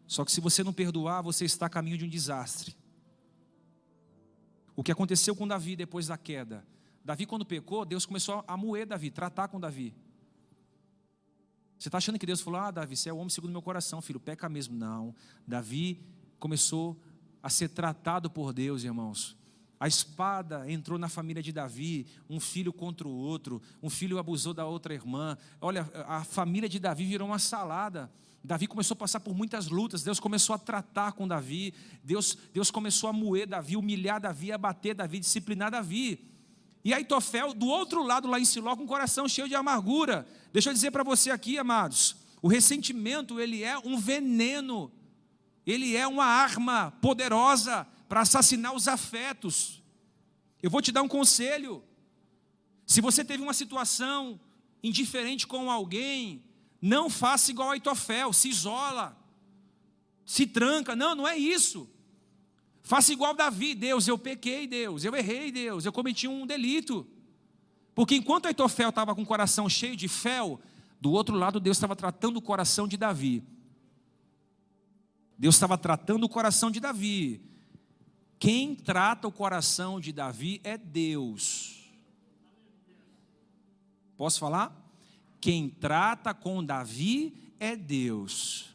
Só que se você não perdoar, você está a caminho de um desastre. O que aconteceu com Davi depois da queda? Davi, quando pecou, Deus começou a moer Davi, tratar com Davi. Você está achando que Deus falou: Ah, Davi, você é o homem segundo meu coração, filho, peca mesmo. Não. Davi começou a ser tratado por Deus, irmãos. A espada entrou na família de Davi, um filho contra o outro, um filho abusou da outra irmã. Olha, a família de Davi virou uma salada. Davi começou a passar por muitas lutas, Deus começou a tratar com Davi, Deus, Deus começou a moer Davi, humilhar Davi, abater Davi, disciplinar Davi. E aí Tofel, do outro lado, lá em Siló, com o coração cheio de amargura. Deixa eu dizer para você aqui, amados, o ressentimento, ele é um veneno, ele é uma arma poderosa para assassinar os afetos. Eu vou te dar um conselho. Se você teve uma situação indiferente com alguém, não faça igual a Itofel, se isola, se tranca. Não, não é isso. Faça igual Davi, Deus, eu pequei, Deus, eu errei, Deus, eu cometi um delito. Porque enquanto Aitofel estava com o coração cheio de fel, do outro lado Deus estava tratando o coração de Davi. Deus estava tratando o coração de Davi. Quem trata o coração de Davi é Deus. Posso falar? Quem trata com Davi é Deus.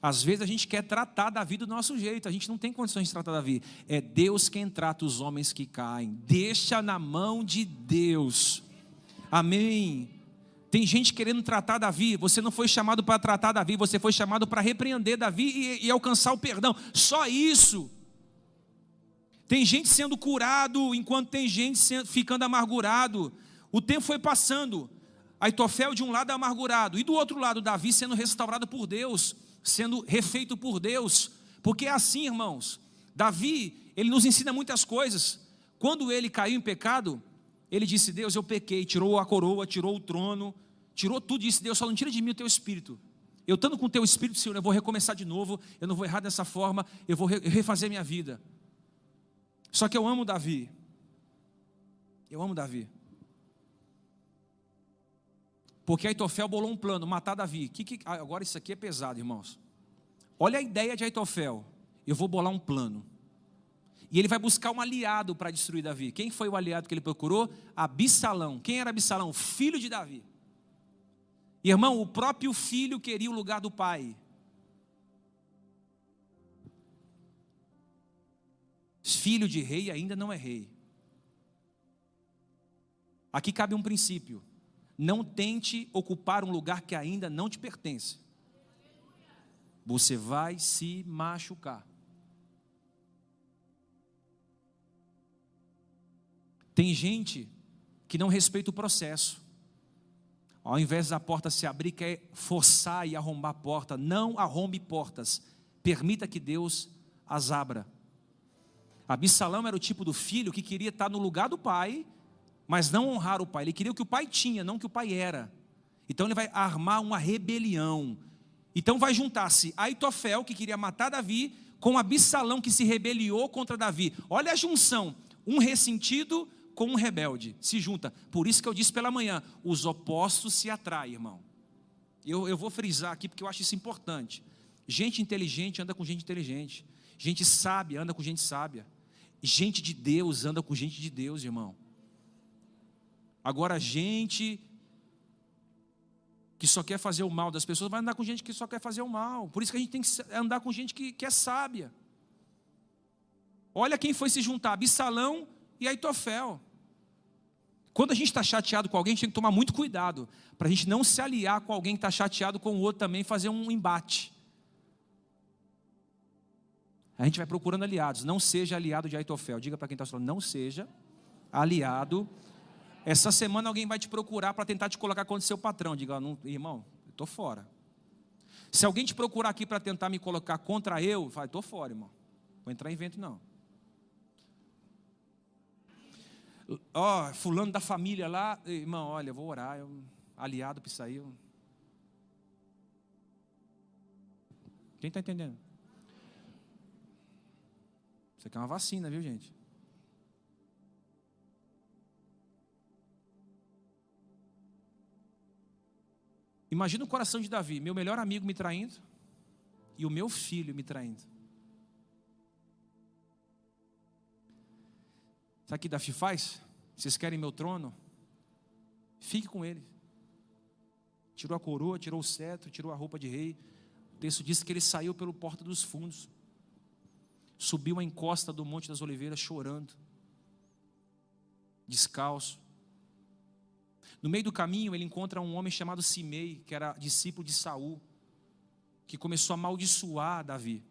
Às vezes a gente quer tratar Davi do nosso jeito, a gente não tem condições de tratar Davi. É Deus quem trata os homens que caem. Deixa na mão de Deus. Amém. Tem gente querendo tratar Davi. Você não foi chamado para tratar Davi, você foi chamado para repreender Davi e, e alcançar o perdão. Só isso. Tem gente sendo curado enquanto tem gente sendo, ficando amargurado. O tempo foi passando. Aitofel de um lado amargurado e do outro lado Davi sendo restaurado por Deus sendo refeito por Deus, porque é assim, irmãos. Davi, ele nos ensina muitas coisas. Quando ele caiu em pecado, ele disse: Deus, eu pequei, tirou a coroa, tirou o trono, tirou tudo, disse: Deus, só não tira de mim o teu espírito. Eu estando com o teu espírito, Senhor, eu vou recomeçar de novo, eu não vou errar dessa forma, eu vou refazer minha vida. Só que eu amo Davi. Eu amo Davi. Porque Aitofel bolou um plano, matar Davi. Que, que, agora isso aqui é pesado, irmãos. Olha a ideia de Aitofel. Eu vou bolar um plano. E ele vai buscar um aliado para destruir Davi. Quem foi o aliado que ele procurou? Abissalão. Quem era Abissalão? Filho de Davi. Irmão, o próprio filho queria o lugar do pai. Filho de rei ainda não é rei. Aqui cabe um princípio. Não tente ocupar um lugar que ainda não te pertence. Você vai se machucar. Tem gente que não respeita o processo. Ao invés da porta se abrir, quer forçar e arrombar a porta. Não arrombe portas. Permita que Deus as abra. Absalão era o tipo do filho que queria estar no lugar do pai, mas não honrar o pai. Ele queria o que o pai tinha, não o que o pai era. Então ele vai armar uma rebelião. Então vai juntar-se Aitofel, que queria matar Davi, com Absalão, que se rebeliou contra Davi. Olha a junção: um ressentido com um rebelde. Se junta. Por isso que eu disse pela manhã: os opostos se atraem, irmão. Eu, eu vou frisar aqui porque eu acho isso importante. Gente inteligente anda com gente inteligente. Gente sábia anda com gente sábia. Gente de Deus anda com gente de Deus, irmão. Agora, gente que só quer fazer o mal das pessoas vai andar com gente que só quer fazer o mal. Por isso que a gente tem que andar com gente que, que é sábia. Olha quem foi se juntar: Absalão e Aitofel. Quando a gente está chateado com alguém, a gente tem que tomar muito cuidado, para a gente não se aliar com alguém que está chateado com o outro também, fazer um embate. A gente vai procurando aliados. Não seja aliado de Aitofel. Diga para quem está falando, não seja aliado. Essa semana alguém vai te procurar para tentar te colocar contra seu patrão. Diga, não, irmão, eu estou fora. Se alguém te procurar aqui para tentar me colocar contra eu, fala, estou fora, irmão. Vou entrar em vento, não. Ó, oh, fulano da família lá, irmão, olha, vou orar, eu, aliado para aí. Eu... Quem está entendendo? Isso aqui é uma vacina, viu, gente? Imagina o coração de Davi, meu melhor amigo me traindo e o meu filho me traindo. Sabe o que Davi faz? Vocês querem meu trono? Fique com ele. Tirou a coroa, tirou o cetro, tirou a roupa de rei. O texto diz que ele saiu pelo porta dos fundos subiu a encosta do Monte das Oliveiras chorando, descalço. No meio do caminho, ele encontra um homem chamado Simei, que era discípulo de Saul, que começou a amaldiçoar Davi.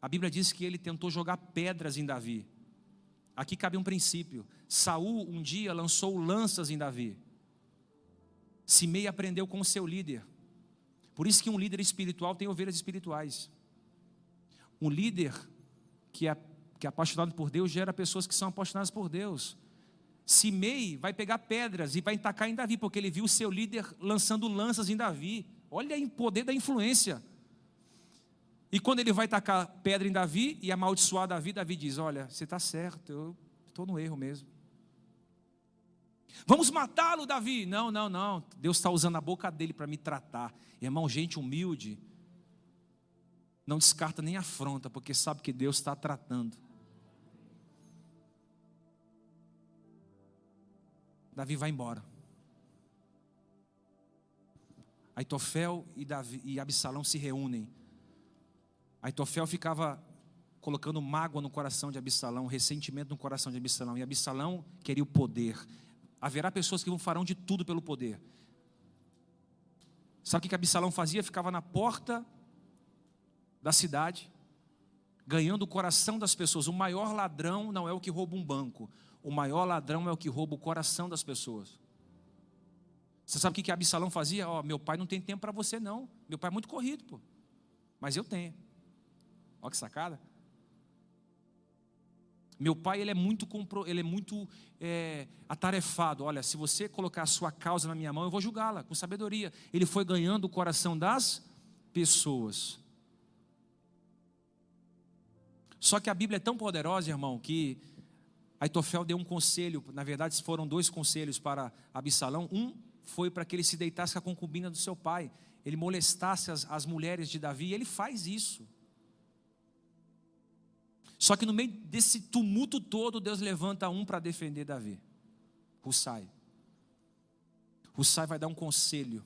A Bíblia diz que ele tentou jogar pedras em Davi. Aqui cabe um princípio. Saul um dia lançou lanças em Davi. Simei aprendeu com o seu líder. Por isso que um líder espiritual tem ovelhas espirituais. Um líder que é, que é apaixonado por Deus gera pessoas que são apaixonadas por Deus. Simei vai pegar pedras e vai tacar em Davi, porque ele viu o seu líder lançando lanças em Davi. Olha o poder da influência. E quando ele vai tacar pedra em Davi e amaldiçoar Davi, Davi diz: Olha, você está certo, eu estou no erro mesmo. Vamos matá-lo, Davi. Não, não, não. Deus está usando a boca dele para me tratar. Irmão, gente humilde não descarta nem afronta, porque sabe que Deus está tratando. Davi vai embora. Aitofel e, Davi, e Absalão se reúnem. Aitofel ficava colocando mágoa no coração de Absalão, ressentimento no coração de Absalão. E Absalão queria o poder. Haverá pessoas que farão de tudo pelo poder. Sabe o que Absalão fazia? Ficava na porta da cidade, ganhando o coração das pessoas. O maior ladrão não é o que rouba um banco, o maior ladrão é o que rouba o coração das pessoas. Você sabe o que, que Absalão fazia? Ó, oh, meu pai não tem tempo para você, não. Meu pai é muito corrido, pô. Mas eu tenho. Olha que sacada. Meu pai ele é muito, ele é muito é, atarefado. Olha, se você colocar a sua causa na minha mão, eu vou julgá-la com sabedoria. Ele foi ganhando o coração das pessoas. Só que a Bíblia é tão poderosa, irmão, que Aitofel deu um conselho, na verdade foram dois conselhos para Absalão. Um foi para que ele se deitasse com a concubina do seu pai, ele molestasse as, as mulheres de Davi, e ele faz isso. Só que no meio desse tumulto todo, Deus levanta um para defender Davi, Hussai. Hussai vai dar um conselho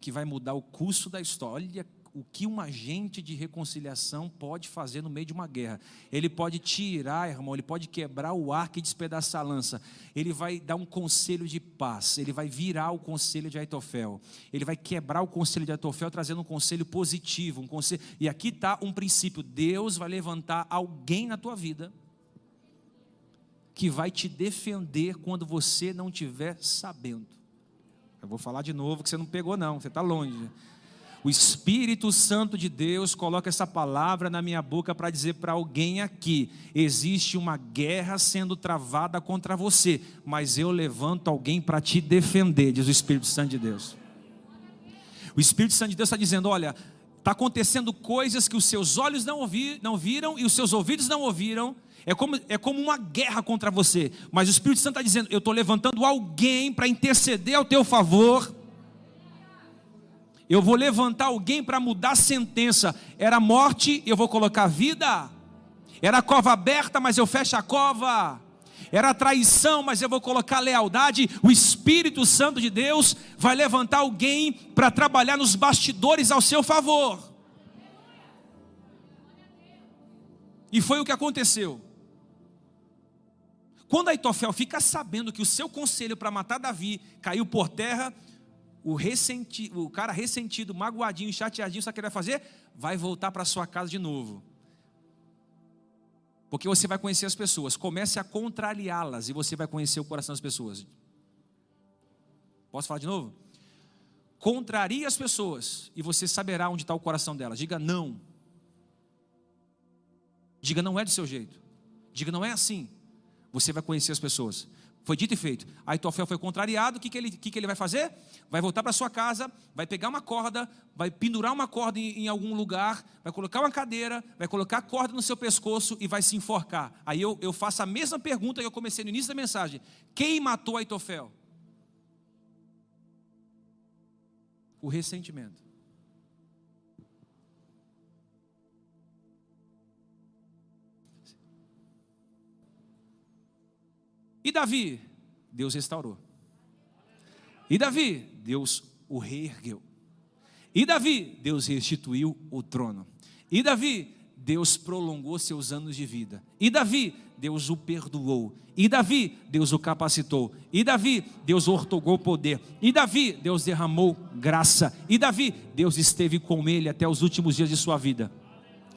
que vai mudar o curso da história. Olha o que um agente de reconciliação pode fazer no meio de uma guerra. Ele pode tirar, irmão, ele pode quebrar o arco e despedaçar a lança. Ele vai dar um conselho de paz, ele vai virar o conselho de Aitofel. Ele vai quebrar o conselho de Aitofel, trazendo um conselho positivo. Um conselho... E aqui está um princípio: Deus vai levantar alguém na tua vida que vai te defender quando você não estiver sabendo. Eu vou falar de novo que você não pegou, não, você está longe. O Espírito Santo de Deus coloca essa palavra na minha boca para dizer para alguém aqui: existe uma guerra sendo travada contra você, mas eu levanto alguém para te defender, diz o Espírito Santo de Deus. O Espírito Santo de Deus está dizendo: olha, está acontecendo coisas que os seus olhos não, ouvi, não viram e os seus ouvidos não ouviram, é como, é como uma guerra contra você. Mas o Espírito Santo está dizendo: Eu estou levantando alguém para interceder ao teu favor. Eu vou levantar alguém para mudar a sentença. Era morte, eu vou colocar vida. Era cova aberta, mas eu fecho a cova. Era traição, mas eu vou colocar lealdade. O Espírito Santo de Deus vai levantar alguém para trabalhar nos bastidores ao seu favor. E foi o que aconteceu. Quando Aitofel fica sabendo que o seu conselho para matar Davi caiu por terra, o, ressenti, o cara ressentido, magoadinho, chateadinho, sabe o que ele vai fazer? Vai voltar para sua casa de novo. Porque você vai conhecer as pessoas. Comece a contrariá-las e você vai conhecer o coração das pessoas. Posso falar de novo? Contrarie as pessoas e você saberá onde está o coração delas. Diga não. Diga não é do seu jeito. Diga não é assim você vai conhecer as pessoas. Foi dito e feito. Aitofel foi contrariado, o que, que, ele, que, que ele vai fazer? Vai voltar para sua casa, vai pegar uma corda, vai pendurar uma corda em, em, algum lugar, vai colocar uma cadeira, vai colocar a corda no seu pescoço e vai se enforcar. Aí eu, eu faço a mesma pergunta que eu comecei no início da mensagem: quem matou Aitofel? O ressentimento. E Davi? Deus restaurou. E Davi? Deus o reergueu. E Davi? Deus restituiu o trono. E Davi? Deus prolongou seus anos de vida. E Davi? Deus o perdoou. E Davi? Deus o capacitou. E Davi? Deus ortogou poder. E Davi? Deus derramou graça. E Davi? Deus esteve com ele até os últimos dias de sua vida.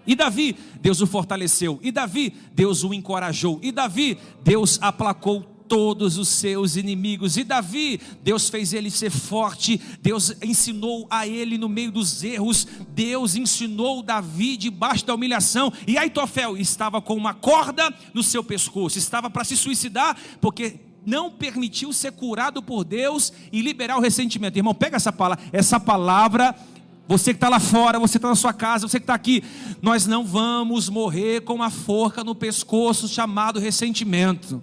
E Davi, Deus o fortaleceu. E Davi, Deus o encorajou. E Davi, Deus aplacou todos os seus inimigos. E Davi, Deus fez ele ser forte, Deus ensinou a ele no meio dos erros, Deus ensinou Davi debaixo da humilhação. E Aitofel estava com uma corda no seu pescoço, estava para se suicidar, porque não permitiu ser curado por Deus e liberar o ressentimento. Irmão, pega essa palavra, essa palavra você que está lá fora, você está na sua casa, você que está aqui, nós não vamos morrer com uma forca no pescoço chamado ressentimento.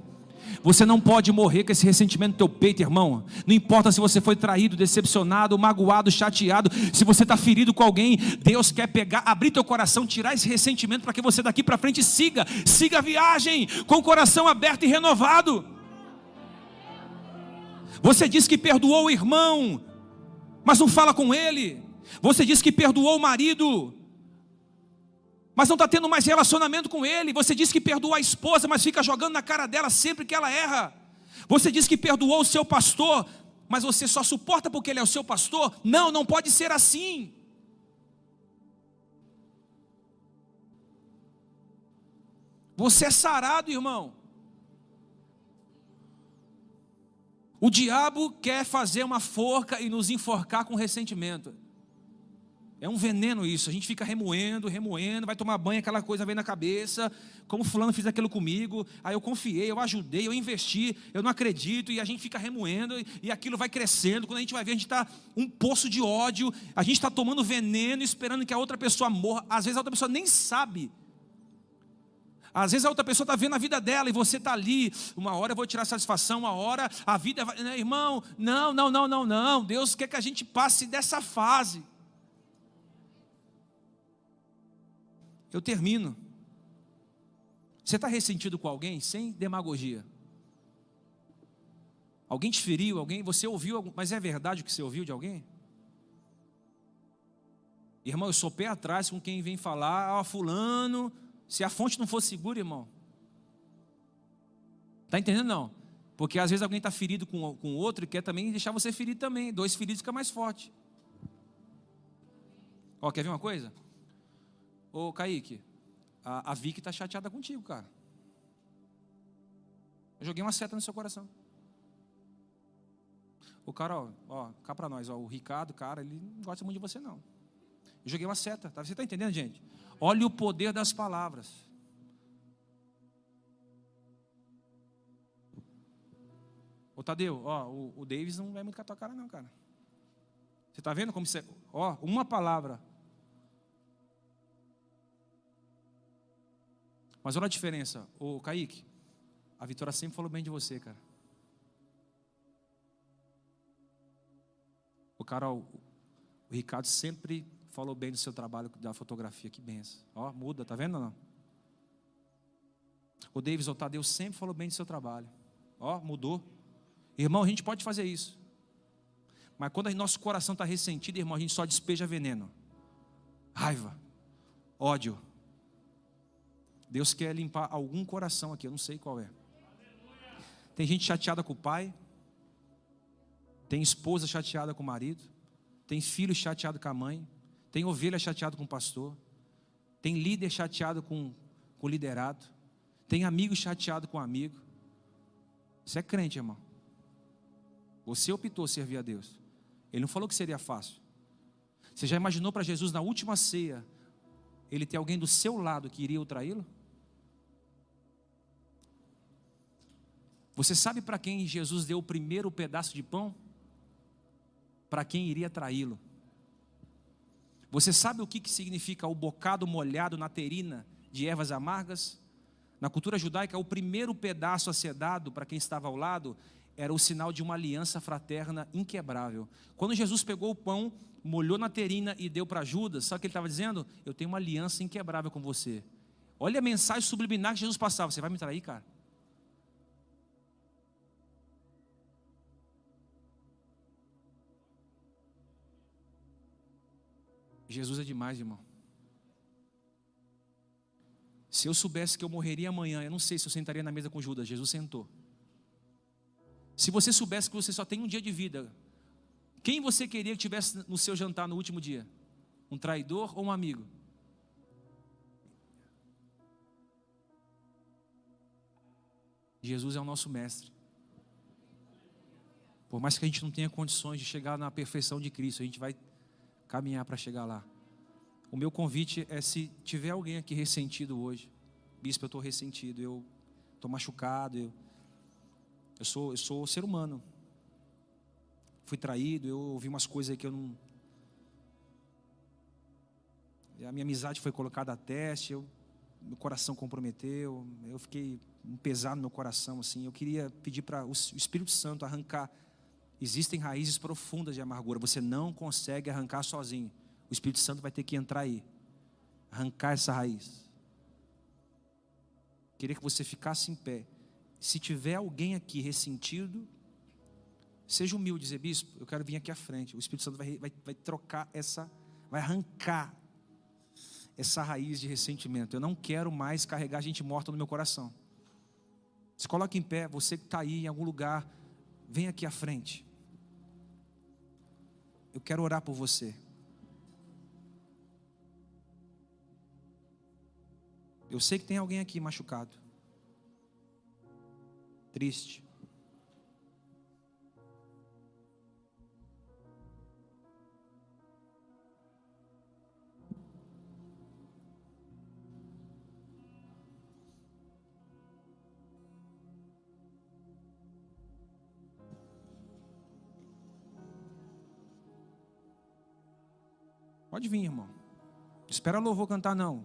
Você não pode morrer com esse ressentimento no teu peito, irmão. Não importa se você foi traído, decepcionado, magoado, chateado, se você está ferido com alguém, Deus quer pegar, abrir teu coração, tirar esse ressentimento para que você daqui para frente siga, siga a viagem com o coração aberto e renovado. Você diz que perdoou o irmão, mas não fala com ele. Você diz que perdoou o marido, mas não está tendo mais relacionamento com ele. Você diz que perdoou a esposa, mas fica jogando na cara dela sempre que ela erra. Você diz que perdoou o seu pastor, mas você só suporta porque ele é o seu pastor. Não, não pode ser assim. Você é sarado, irmão. O diabo quer fazer uma forca e nos enforcar com ressentimento. É um veneno isso. A gente fica remoendo, remoendo, vai tomar banho, aquela coisa vem na cabeça. Como fulano fez aquilo comigo, aí eu confiei, eu ajudei, eu investi, eu não acredito, e a gente fica remoendo, e aquilo vai crescendo. Quando a gente vai ver, a gente está um poço de ódio, a gente está tomando veneno, esperando que a outra pessoa morra. Às vezes a outra pessoa nem sabe. Às vezes a outra pessoa está vendo a vida dela e você está ali. Uma hora eu vou tirar satisfação, uma hora a vida vai. Né, irmão, não, não, não, não, não. Deus quer que a gente passe dessa fase. Eu termino. Você está ressentido com alguém sem demagogia? Alguém te feriu? Alguém? Você ouviu? Mas é verdade o que você ouviu de alguém? Irmão, eu sou pé atrás com quem vem falar, ah, fulano, se a fonte não for segura, irmão. Está entendendo não? Porque às vezes alguém está ferido com o outro e quer também deixar você ferido também. Dois feridos fica mais forte. Ó, quer ver uma coisa? Ô Kaique, a, a Vicky está chateada contigo, cara. Eu joguei uma seta no seu coração. O cara, ó, ó cá para nós, ó, o Ricardo, cara, ele não gosta muito de você não. Eu joguei uma seta, tá? Você está entendendo, gente? Olha o poder das palavras. Ô Tadeu, ó, o, o Davis não vai muito com a tua cara, não, cara. Você está vendo como você. Ó, uma palavra. Mas olha a diferença. Ô Kaique, a Vitória sempre falou bem de você, cara. O cara, o, o Ricardo sempre falou bem do seu trabalho da fotografia. Que benção. Ó, muda, tá vendo ou não? O Davis, o Tadeu sempre falou bem do seu trabalho. Ó, mudou. Irmão, a gente pode fazer isso. Mas quando o nosso coração está ressentido, irmão, a gente só despeja veneno. Raiva, ódio. Deus quer limpar algum coração aqui, eu não sei qual é. Tem gente chateada com o pai, tem esposa chateada com o marido, tem filho chateado com a mãe, tem ovelha chateado com o pastor, tem líder chateado com, com o liderado, tem amigo chateado com o amigo. Você é crente, irmão. Você optou servir a Deus. Ele não falou que seria fácil. Você já imaginou para Jesus na última ceia, ele ter alguém do seu lado que iria traí-lo? Você sabe para quem Jesus deu o primeiro pedaço de pão? Para quem iria traí-lo. Você sabe o que, que significa o bocado molhado na terina de ervas amargas? Na cultura judaica, o primeiro pedaço a ser dado para quem estava ao lado era o sinal de uma aliança fraterna inquebrável. Quando Jesus pegou o pão, molhou na terina e deu para Judas, sabe o que ele estava dizendo? Eu tenho uma aliança inquebrável com você. Olha a mensagem subliminar que Jesus passava: Você vai me trair, cara? Jesus é demais, irmão. Se eu soubesse que eu morreria amanhã, eu não sei se eu sentaria na mesa com Judas. Jesus sentou. Se você soubesse que você só tem um dia de vida, quem você queria que tivesse no seu jantar no último dia? Um traidor ou um amigo? Jesus é o nosso mestre. Por mais que a gente não tenha condições de chegar na perfeição de Cristo, a gente vai caminhar para chegar lá. O meu convite é se tiver alguém aqui ressentido hoje, bispo, eu estou ressentido, eu estou machucado, eu eu sou, eu sou ser humano. Fui traído, eu ouvi umas coisas aí que eu não. A minha amizade foi colocada a teste, eu, meu coração comprometeu, eu fiquei um pesado no meu coração assim. Eu queria pedir para o Espírito Santo arrancar. Existem raízes profundas de amargura, você não consegue arrancar sozinho. O Espírito Santo vai ter que entrar aí, arrancar essa raiz. Queria que você ficasse em pé se tiver alguém aqui ressentido, seja humilde, dizer, bispo, eu quero vir aqui à frente. O Espírito Santo vai, vai, vai trocar essa, vai arrancar essa raiz de ressentimento. Eu não quero mais carregar gente morta no meu coração. Se coloque em pé, você que está aí em algum lugar, vem aqui à frente. Eu quero orar por você. Eu sei que tem alguém aqui machucado triste. Pode vir, irmão. Espera louvor cantar, não.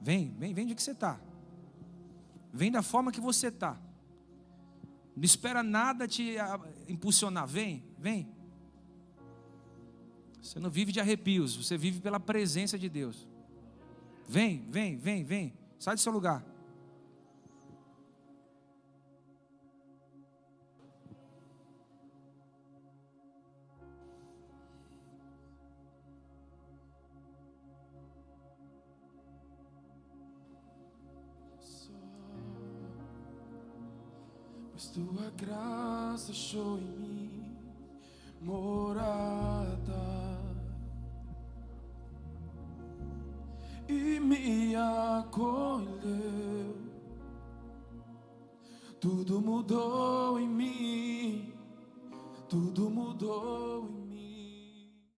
Vem, vem, vem de que você está. Vem da forma que você está. Não espera nada te impulsionar. Vem, vem. Você não vive de arrepios, você vive pela presença de Deus. Vem, vem, vem, vem. Sai do seu lugar. Graça achou em mim morada e me acolheu. Tudo mudou em mim. Tudo mudou em mim.